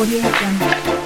Audio Jungle.